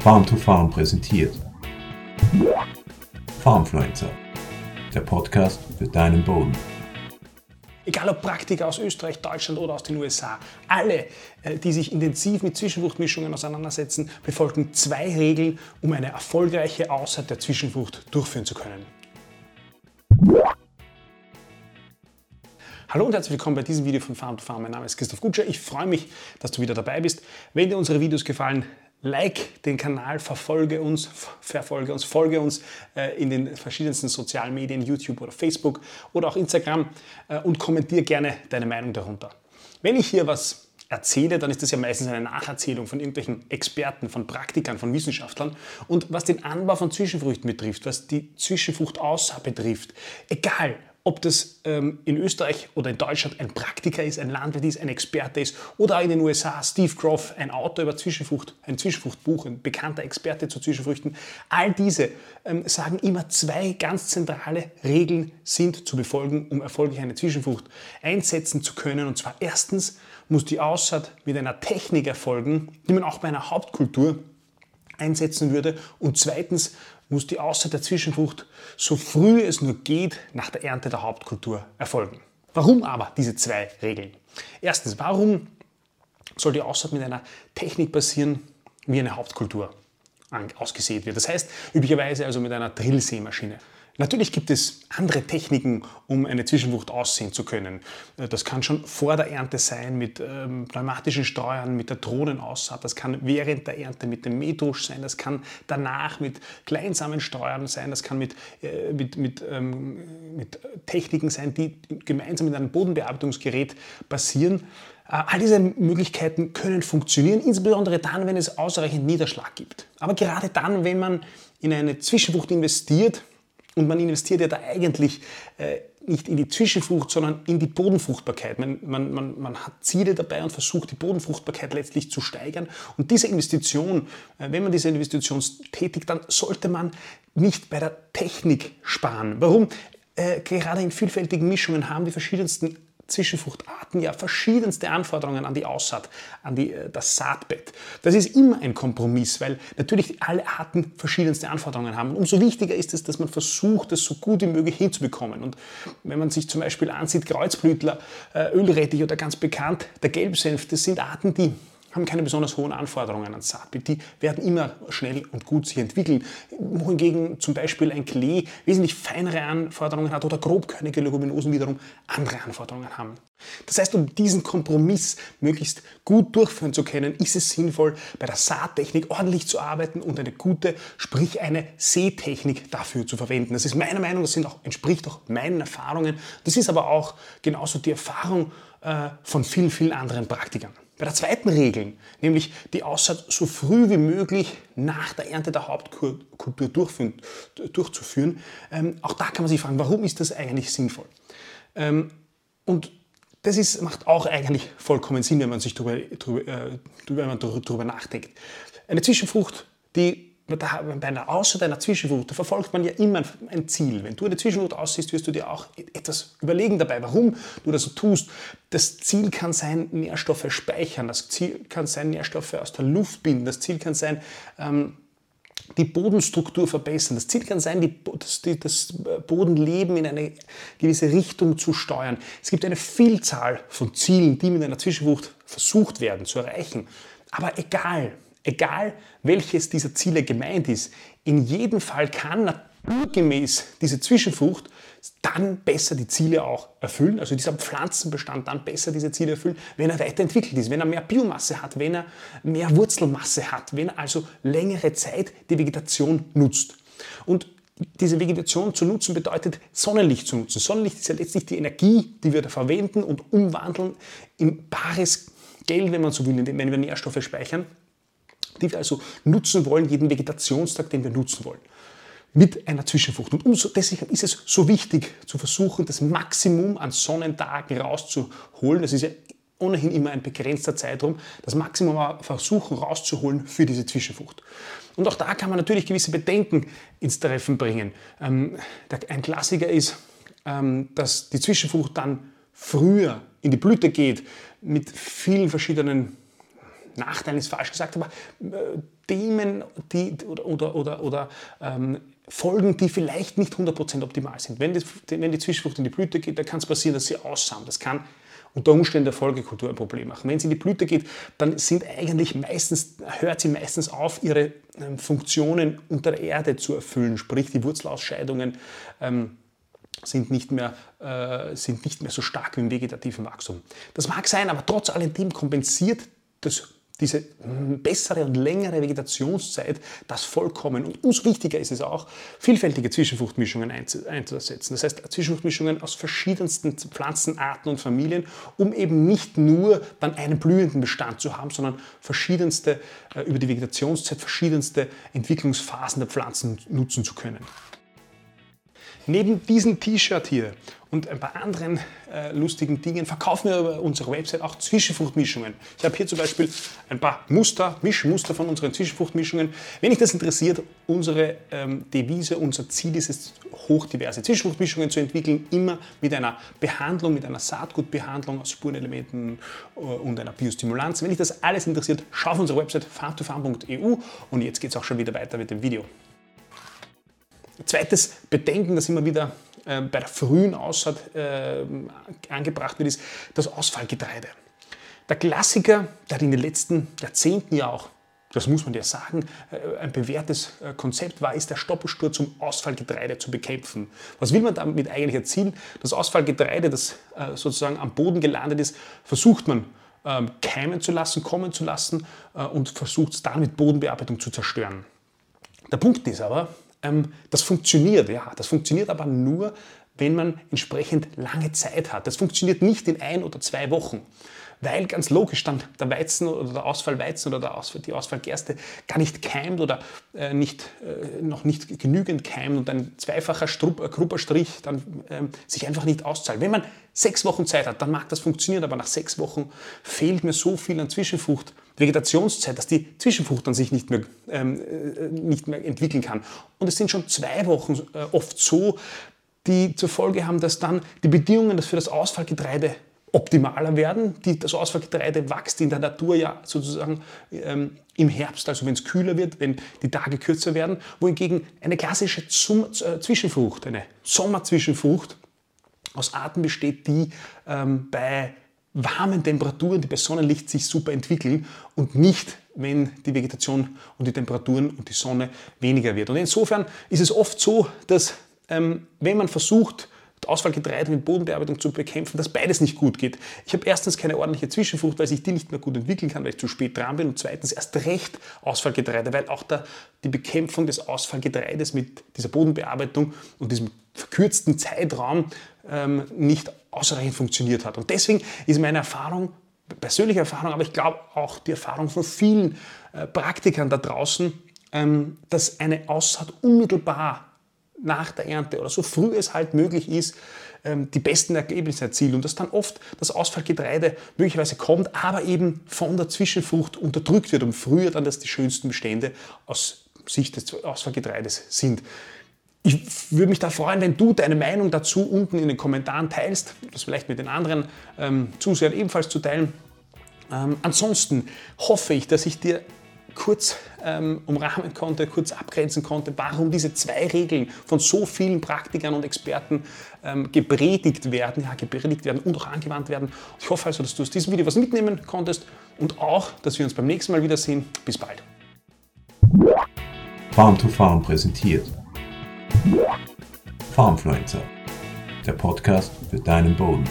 Farm to Farm präsentiert. Farmfluencer, der Podcast für deinen Boden. Egal ob Praktiker aus Österreich, Deutschland oder aus den USA, alle, äh, die sich intensiv mit Zwischenfruchtmischungen auseinandersetzen, befolgen zwei Regeln, um eine erfolgreiche Aussaat der Zwischenfrucht durchführen zu können. Hallo und herzlich willkommen bei diesem Video von Farm to Farm. Mein Name ist Christoph Gutscher. Ich freue mich, dass du wieder dabei bist. Wenn dir unsere Videos gefallen, like den Kanal, verfolge uns, verfolge uns, folge uns äh, in den verschiedensten sozialen Medien, YouTube oder Facebook oder auch Instagram äh, und kommentiere gerne deine Meinung darunter. Wenn ich hier was erzähle, dann ist das ja meistens eine Nacherzählung von irgendwelchen Experten, von Praktikern, von Wissenschaftlern. Und was den Anbau von Zwischenfrüchten betrifft, was die Zwischenfruchtaussaat betrifft, egal ob das ähm, in Österreich oder in Deutschland ein Praktiker ist, ein Landwirt ist, ein Experte ist oder auch in den USA Steve Groff, ein Autor über Zwischenfrucht, ein Zwischenfruchtbuch, ein bekannter Experte zu Zwischenfrüchten. All diese ähm, sagen immer, zwei ganz zentrale Regeln sind zu befolgen, um erfolgreich eine Zwischenfrucht einsetzen zu können. Und zwar erstens muss die Aussaat mit einer Technik erfolgen, die man auch bei einer Hauptkultur einsetzen würde. Und zweitens muss die Aussaat der Zwischenfrucht so früh es nur geht nach der Ernte der Hauptkultur erfolgen. Warum aber diese zwei Regeln? Erstens, warum soll die Aussaat mit einer Technik passieren, wie eine Hauptkultur ausgesät wird? Das heißt, üblicherweise also mit einer Drillsämaschine. Natürlich gibt es andere Techniken, um eine Zwischenfrucht aussehen zu können. Äh, das kann schon vor der Ernte sein mit ähm, pneumatischen Steuern, mit der Drohnenaussaat. Das kann während der Ernte mit dem Mähtusch sein. Das kann danach mit kleinsamen Steuern sein. Das kann mit, äh, mit, mit, ähm, mit Techniken sein, die gemeinsam mit einem Bodenbearbeitungsgerät passieren. Äh, all diese Möglichkeiten können funktionieren, insbesondere dann, wenn es ausreichend Niederschlag gibt. Aber gerade dann, wenn man in eine Zwischenfrucht investiert, und man investiert ja da eigentlich äh, nicht in die Zwischenfrucht, sondern in die Bodenfruchtbarkeit. Man, man, man, man, hat Ziele dabei und versucht, die Bodenfruchtbarkeit letztlich zu steigern. Und diese Investition, äh, wenn man diese Investition tätigt, dann sollte man nicht bei der Technik sparen. Warum? Äh, gerade in vielfältigen Mischungen haben die verschiedensten Zwischenfruchtarten ja verschiedenste Anforderungen an die Aussaat, an die, äh, das Saatbett. Das ist immer ein Kompromiss, weil natürlich alle Arten verschiedenste Anforderungen haben. Umso wichtiger ist es, dass man versucht, das so gut wie möglich hinzubekommen. Und wenn man sich zum Beispiel ansieht, Kreuzblütler, äh, Ölrettich oder ganz bekannt, der Gelbsenf, das sind Arten, die haben keine besonders hohen Anforderungen an Saatbild. Die werden immer schnell und gut sich entwickeln. Wohingegen zum Beispiel ein Klee wesentlich feinere Anforderungen hat oder grobkörnige Leguminosen wiederum andere Anforderungen haben. Das heißt, um diesen Kompromiss möglichst gut durchführen zu können, ist es sinnvoll, bei der Saattechnik ordentlich zu arbeiten und eine gute, sprich eine Seetechnik dafür zu verwenden. Das ist meine Meinung, das auch, entspricht auch meinen Erfahrungen. Das ist aber auch genauso die Erfahrung äh, von vielen, vielen anderen Praktikern. Bei der zweiten Regel, nämlich die Aussaat so früh wie möglich nach der Ernte der Hauptkultur durchzuführen, ähm, auch da kann man sich fragen, warum ist das eigentlich sinnvoll? Ähm, und das ist, macht auch eigentlich vollkommen Sinn, wenn man sich darüber, darüber, äh, man darüber nachdenkt. Eine Zwischenfrucht, die bei einer Aussaat einer Zwischenfrucht, da verfolgt man ja immer ein Ziel. Wenn du eine Zwischenfrucht aussiehst, wirst du dir auch etwas überlegen dabei, warum du das so tust. Das Ziel kann sein, Nährstoffe speichern. Das Ziel kann sein, Nährstoffe aus der Luft binden. Das Ziel kann sein, ähm, die Bodenstruktur verbessern. Das Ziel kann sein, die, das, die, das Bodenleben in eine gewisse Richtung zu steuern. Es gibt eine Vielzahl von Zielen, die mit einer Zwischenfrucht versucht werden zu erreichen. Aber egal, egal welches dieser Ziele gemeint ist, in jedem Fall kann naturgemäß diese Zwischenfrucht dann besser die Ziele auch erfüllen, also dieser Pflanzenbestand dann besser diese Ziele erfüllen, wenn er weiterentwickelt ist, wenn er mehr Biomasse hat, wenn er mehr Wurzelmasse hat, wenn er also längere Zeit die Vegetation nutzt. Und diese Vegetation zu nutzen bedeutet Sonnenlicht zu nutzen. Sonnenlicht ist ja letztlich die Energie, die wir da verwenden und umwandeln in bares Geld, wenn man so will, wenn wir Nährstoffe speichern die wir also nutzen wollen, jeden Vegetationstag, den wir nutzen wollen. Mit einer Zwischenfrucht. Und umso, deswegen ist es so wichtig zu versuchen, das Maximum an Sonnentagen rauszuholen. Das ist ja ohnehin immer ein begrenzter Zeitraum, das Maximum versuchen rauszuholen für diese Zwischenfrucht. Und auch da kann man natürlich gewisse Bedenken ins Treffen bringen. Ähm, ein Klassiker ist, ähm, dass die Zwischenfrucht dann früher in die Blüte geht mit vielen verschiedenen Nachteilen ist falsch gesagt, aber äh, Themen die, oder, oder, oder, ähm, Folgen, die vielleicht nicht 100% optimal sind. Wenn die, wenn die Zwischenfrucht in die Blüte geht, dann kann es passieren, dass sie aussamen. Das kann unter Umständen der Folgekultur ein Problem machen. Wenn sie in die Blüte geht, dann sind eigentlich meistens, hört sie meistens auf, ihre ähm, Funktionen unter der Erde zu erfüllen, sprich die Wurzelausscheidungen. Ähm, sind nicht, mehr, äh, sind nicht mehr so stark wie im vegetativen Wachstum. Das mag sein, aber trotz alledem kompensiert das diese bessere und längere Vegetationszeit, das vollkommen. Und umso wichtiger ist es auch, vielfältige Zwischenfruchtmischungen einzusetzen. Das heißt, Zwischenfruchtmischungen aus verschiedensten Pflanzenarten und Familien, um eben nicht nur dann einen blühenden Bestand zu haben, sondern verschiedenste, äh, über die Vegetationszeit verschiedenste Entwicklungsphasen der Pflanzen nutzen zu können. Neben diesem T-Shirt hier und ein paar anderen äh, lustigen Dingen verkaufen wir über unsere Website auch Zwischenfruchtmischungen. Ich habe hier zum Beispiel ein paar Muster, Mischmuster von unseren Zwischenfruchtmischungen. Wenn dich das interessiert, unsere ähm, Devise, unser Ziel ist es, hochdiverse Zwischenfruchtmischungen zu entwickeln, immer mit einer Behandlung, mit einer Saatgutbehandlung aus Spurenelementen äh, und einer Biostimulanz. Wenn dich das alles interessiert, schau auf unsere Website farmtofarm.eu und jetzt geht es auch schon wieder weiter mit dem Video. Zweites Bedenken, das immer wieder äh, bei der frühen Aussaat äh, angebracht wird, ist das Ausfallgetreide. Der Klassiker, der in den letzten Jahrzehnten ja auch, das muss man ja sagen, äh, ein bewährtes äh, Konzept war, ist der Stoppelsturz, um Ausfallgetreide zu bekämpfen. Was will man damit eigentlich erzielen? Das Ausfallgetreide, das äh, sozusagen am Boden gelandet ist, versucht man ähm, keimen zu lassen, kommen zu lassen und versucht es dann mit Bodenbearbeitung zu zerstören. Der Punkt ist aber, ähm, das funktioniert, ja, das funktioniert aber nur, wenn man entsprechend lange Zeit hat. Das funktioniert nicht in ein oder zwei Wochen, weil ganz logisch dann der Weizen oder der Ausfallweizen oder der Ausfall, die Ausfallgerste gar nicht keimt oder äh, nicht, äh, noch nicht genügend keimt und ein zweifacher Strupp, Grupperstrich dann ähm, sich einfach nicht auszahlt. Wenn man sechs Wochen Zeit hat, dann mag das funktionieren, aber nach sechs Wochen fehlt mir so viel an Zwischenfrucht, Vegetationszeit, dass die Zwischenfrucht dann sich nicht mehr, ähm, äh, nicht mehr entwickeln kann. Und es sind schon zwei Wochen äh, oft so, die zur Folge haben, dass dann die Bedingungen für das Ausfallgetreide optimaler werden. Die, das Ausfallgetreide wächst in der Natur ja sozusagen ähm, im Herbst, also wenn es kühler wird, wenn die Tage kürzer werden, wohingegen eine klassische Zum äh, Zwischenfrucht, eine Sommerzwischenfrucht aus Arten besteht, die ähm, bei warmen Temperaturen, die bei Sonnenlicht sich super entwickeln und nicht, wenn die Vegetation und die Temperaturen und die Sonne weniger wird. Und insofern ist es oft so, dass ähm, wenn man versucht, Ausfallgetreide mit Bodenbearbeitung zu bekämpfen, dass beides nicht gut geht. Ich habe erstens keine ordentliche Zwischenfrucht, weil sich die nicht mehr gut entwickeln kann, weil ich zu spät dran bin. Und zweitens erst recht Ausfallgetreide, weil auch der, die Bekämpfung des Ausfallgetreides mit dieser Bodenbearbeitung und diesem verkürzten Zeitraum ähm, nicht ausreichend funktioniert hat. Und deswegen ist meine Erfahrung, persönliche Erfahrung, aber ich glaube auch die Erfahrung von vielen äh, Praktikern da draußen, ähm, dass eine Aussaat unmittelbar nach der Ernte oder so früh es halt möglich ist, ähm, die besten Ergebnisse erzielt und dass dann oft das Ausfallgetreide möglicherweise kommt, aber eben von der Zwischenfrucht unterdrückt wird und früher dann das die schönsten Bestände aus Sicht des Ausfallgetreides sind. Ich würde mich da freuen, wenn du deine Meinung dazu unten in den Kommentaren teilst, das vielleicht mit den anderen ähm, Zusehern ebenfalls zu teilen. Ähm, ansonsten hoffe ich, dass ich dir kurz ähm, umrahmen konnte, kurz abgrenzen konnte, warum diese zwei Regeln von so vielen Praktikern und Experten ähm, gepredigt werden, ja, gepredigt werden und auch angewandt werden. Ich hoffe also, dass du aus diesem Video was mitnehmen konntest und auch, dass wir uns beim nächsten Mal wiedersehen. Bis bald. Farm to Farm präsentiert. Farmfluencer, der Podcast für deinen Boden.